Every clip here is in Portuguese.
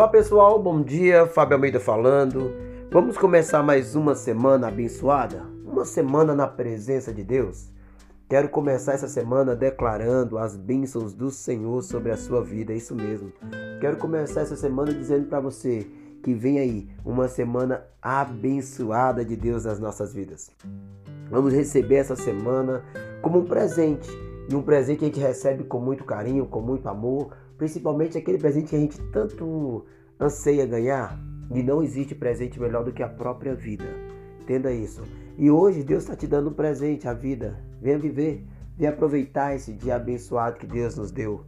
Olá pessoal, bom dia, Fábio Almeida falando. Vamos começar mais uma semana abençoada? Uma semana na presença de Deus? Quero começar essa semana declarando as bênçãos do Senhor sobre a sua vida, é isso mesmo. Quero começar essa semana dizendo para você que vem aí uma semana abençoada de Deus nas nossas vidas. Vamos receber essa semana como um presente. E um presente que a gente recebe com muito carinho, com muito amor, principalmente aquele presente que a gente tanto anseia ganhar. E não existe presente melhor do que a própria vida. Entenda isso. E hoje Deus está te dando um presente, a vida. Venha viver, venha aproveitar esse dia abençoado que Deus nos deu.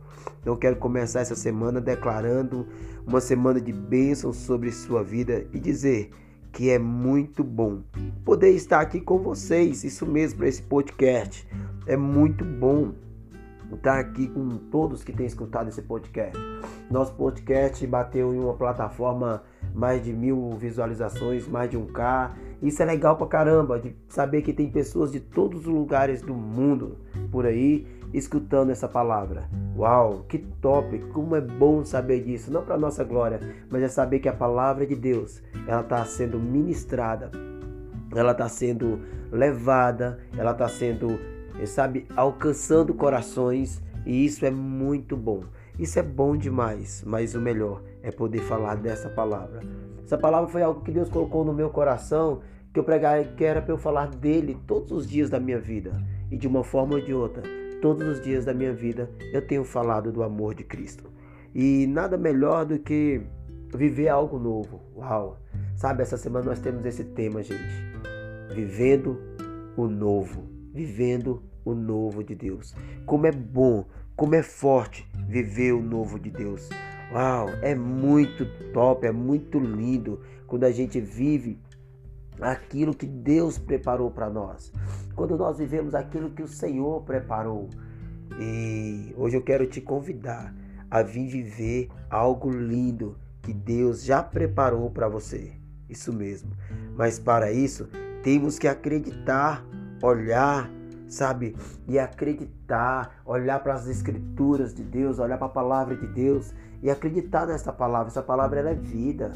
Eu quero começar essa semana declarando uma semana de bênção sobre sua vida e dizer que é muito bom poder estar aqui com vocês. Isso mesmo, para esse podcast. É muito bom estar aqui com todos que têm escutado esse podcast. Nosso podcast bateu em uma plataforma mais de mil visualizações, mais de um K. Isso é legal pra caramba, de saber que tem pessoas de todos os lugares do mundo por aí escutando essa palavra. Uau, que top! Como é bom saber disso, não para nossa glória, mas é saber que a palavra de Deus, ela está sendo ministrada, ela está sendo levada, ela está sendo sabe, alcançando corações e isso é muito bom. Isso é bom demais, mas o melhor é poder falar dessa palavra. Essa palavra foi algo que Deus colocou no meu coração, que eu pregar, que era para eu falar dele todos os dias da minha vida e de uma forma ou de outra, todos os dias da minha vida eu tenho falado do amor de Cristo. E nada melhor do que viver algo novo. Uau! Sabe, essa semana nós temos esse tema, gente. Vivendo o novo vivendo o novo de Deus. Como é bom, como é forte viver o novo de Deus. Uau, é muito top, é muito lindo quando a gente vive aquilo que Deus preparou para nós. Quando nós vivemos aquilo que o Senhor preparou. E hoje eu quero te convidar a vir viver algo lindo que Deus já preparou para você. Isso mesmo. Mas para isso, temos que acreditar olhar, sabe, e acreditar, olhar para as escrituras de Deus, olhar para a palavra de Deus e acreditar nessa palavra. Essa palavra ela é vida.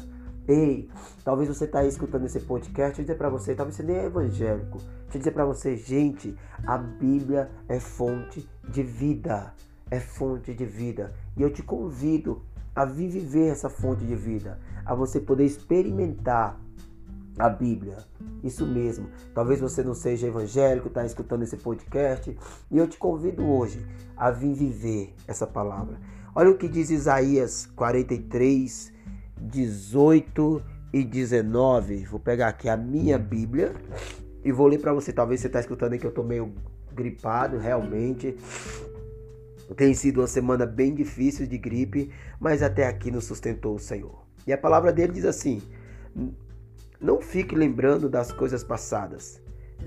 Ei, talvez você está escutando esse podcast, eu dizer para você, talvez você nem é evangélico. Deixa eu dizer para você, gente, a Bíblia é fonte de vida. É fonte de vida. E eu te convido a viver essa fonte de vida, a você poder experimentar a Bíblia. Isso mesmo. Talvez você não seja evangélico, está escutando esse podcast, e eu te convido hoje a vir viver essa palavra. Olha o que diz Isaías 43, 18 e 19. Vou pegar aqui a minha Bíblia e vou ler para você. Talvez você está escutando aí que eu estou meio gripado, realmente. Tem sido uma semana bem difícil de gripe, mas até aqui nos sustentou o Senhor. E a palavra dele diz assim: não fique lembrando das coisas passadas,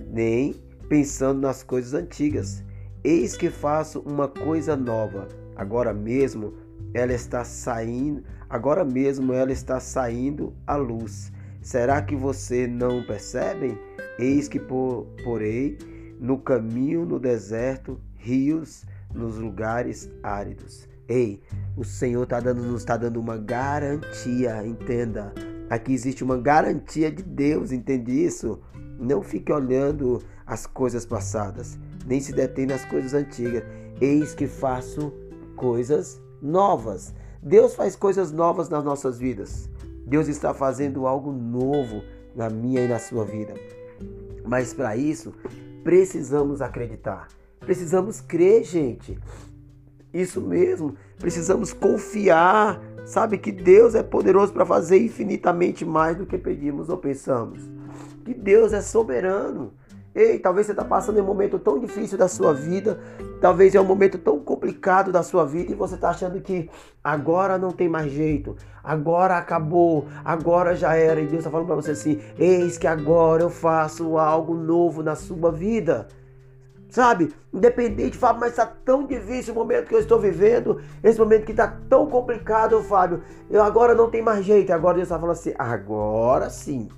nem pensando nas coisas antigas. Eis que faço uma coisa nova. Agora mesmo ela está saindo, agora mesmo ela está saindo à luz. Será que você não percebe? Eis que porei no caminho no deserto rios nos lugares áridos. Ei, o Senhor tá dando, nos está dando uma garantia, entenda. Aqui existe uma garantia de Deus, entende isso? Não fique olhando as coisas passadas, nem se detém nas coisas antigas. Eis que faço coisas novas. Deus faz coisas novas nas nossas vidas. Deus está fazendo algo novo na minha e na sua vida. Mas para isso, precisamos acreditar. Precisamos crer, gente. Isso mesmo. Precisamos confiar Sabe que Deus é poderoso para fazer infinitamente mais do que pedimos ou pensamos. Que Deus é soberano. Ei, talvez você está passando em um momento tão difícil da sua vida, talvez é um momento tão complicado da sua vida e você está achando que agora não tem mais jeito, agora acabou, agora já era. E Deus está falando para você assim: eis que agora eu faço algo novo na sua vida. Sabe? Independente, Fábio, mas está tão difícil o momento que eu estou vivendo, esse momento que está tão complicado, Fábio. Eu agora não tem mais jeito. Agora Deus está falando assim: agora sim,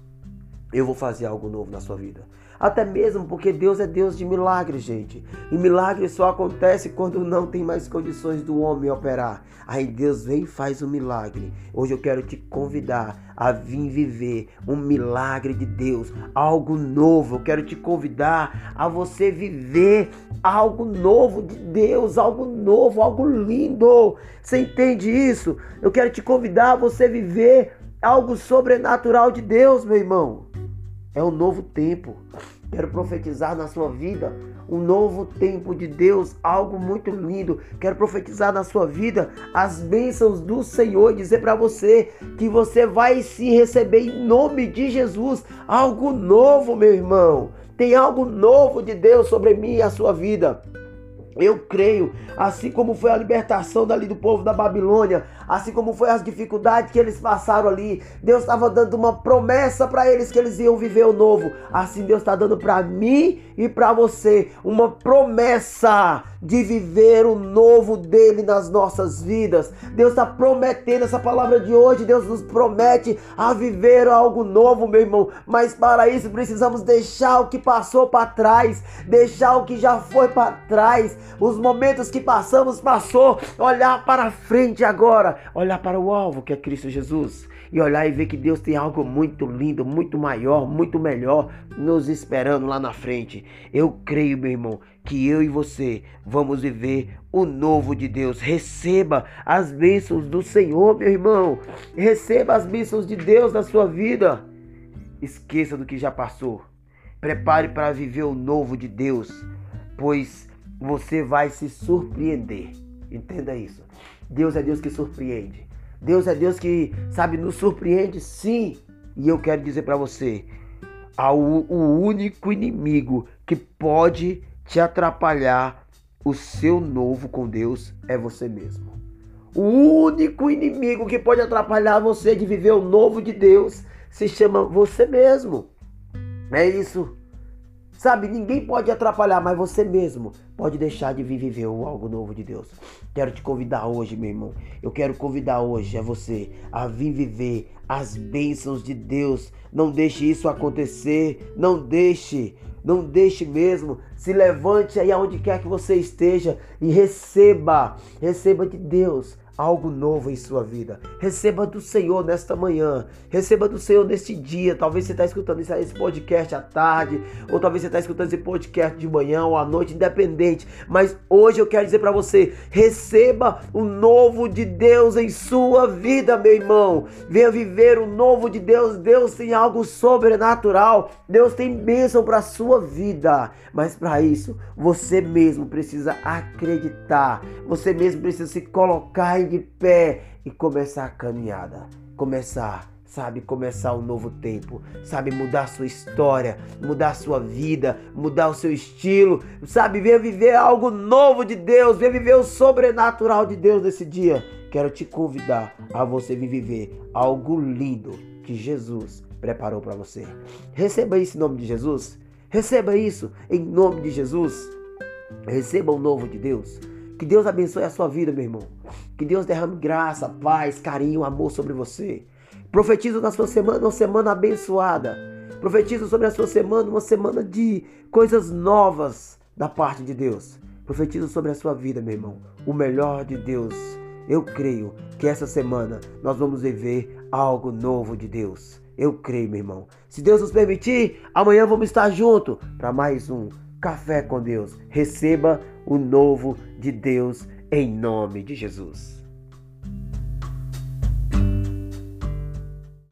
eu vou fazer algo novo na sua vida. Até mesmo porque Deus é Deus de milagres, gente. E milagre só acontece quando não tem mais condições do homem operar. Aí Deus vem e faz o um milagre. Hoje eu quero te convidar a vir viver um milagre de Deus, algo novo. Eu quero te convidar a você viver algo novo de Deus, algo novo, algo lindo. Você entende isso? Eu quero te convidar a você viver algo sobrenatural de Deus, meu irmão. É um novo tempo. Quero profetizar na sua vida um novo tempo de Deus, algo muito lindo. Quero profetizar na sua vida as bênçãos do Senhor, dizer para você que você vai se receber em nome de Jesus, algo novo, meu irmão. Tem algo novo de Deus sobre mim e a sua vida. Eu creio, assim como foi a libertação dali do povo da Babilônia, assim como foi as dificuldades que eles passaram ali, Deus estava dando uma promessa para eles que eles iam viver o novo. Assim Deus está dando para mim e para você uma promessa de viver o novo dele nas nossas vidas. Deus está prometendo essa palavra de hoje. Deus nos promete a viver algo novo, meu irmão. Mas para isso precisamos deixar o que passou para trás, deixar o que já foi para trás os momentos que passamos, passou. Olhar para frente agora. Olhar para o alvo que é Cristo Jesus. E olhar e ver que Deus tem algo muito lindo, muito maior, muito melhor nos esperando lá na frente. Eu creio, meu irmão, que eu e você vamos viver o novo de Deus. Receba as bênçãos do Senhor, meu irmão. Receba as bênçãos de Deus na sua vida. Esqueça do que já passou. Prepare para viver o novo de Deus, pois você vai se surpreender. Entenda isso. Deus é Deus que surpreende. Deus é Deus que, sabe, nos surpreende sim. E eu quero dizer para você, o único inimigo que pode te atrapalhar o seu novo com Deus é você mesmo. O único inimigo que pode atrapalhar você de viver o novo de Deus se chama você mesmo. É isso. Sabe, ninguém pode atrapalhar, mas você mesmo pode deixar de viver algo novo de Deus. Quero te convidar hoje, meu irmão. Eu quero convidar hoje a você a vir viver as bênçãos de Deus. Não deixe isso acontecer. Não deixe. Não deixe mesmo. Se levante aí aonde quer que você esteja e receba. Receba de Deus algo novo em sua vida. Receba do Senhor nesta manhã. Receba do Senhor neste dia. Talvez você está escutando esse podcast à tarde, ou talvez você está escutando esse podcast de manhã ou à noite, independente. Mas hoje eu quero dizer para você: receba o novo de Deus em sua vida, meu irmão. Venha viver o novo de Deus. Deus tem algo sobrenatural. Deus tem bênção para sua vida. Mas para isso, você mesmo precisa acreditar. Você mesmo precisa se colocar de pé e começar a caminhada. Começar, sabe? Começar um novo tempo, sabe? Mudar sua história, mudar sua vida, mudar o seu estilo, sabe? Venha viver algo novo de Deus, venha viver o sobrenatural de Deus nesse dia. Quero te convidar a você viver algo lindo que Jesus preparou para você. Receba isso em nome de Jesus. Receba isso em nome de Jesus. Receba o novo de Deus. Que Deus abençoe a sua vida, meu irmão. Que Deus derrame graça, paz, carinho, amor sobre você. Profetizo na sua semana uma semana abençoada. Profetizo sobre a sua semana uma semana de coisas novas da parte de Deus. Profetizo sobre a sua vida, meu irmão. O melhor de Deus. Eu creio que essa semana nós vamos viver algo novo de Deus. Eu creio, meu irmão. Se Deus nos permitir, amanhã vamos estar junto para mais um Café com Deus. Receba o novo de Deus em nome de Jesus.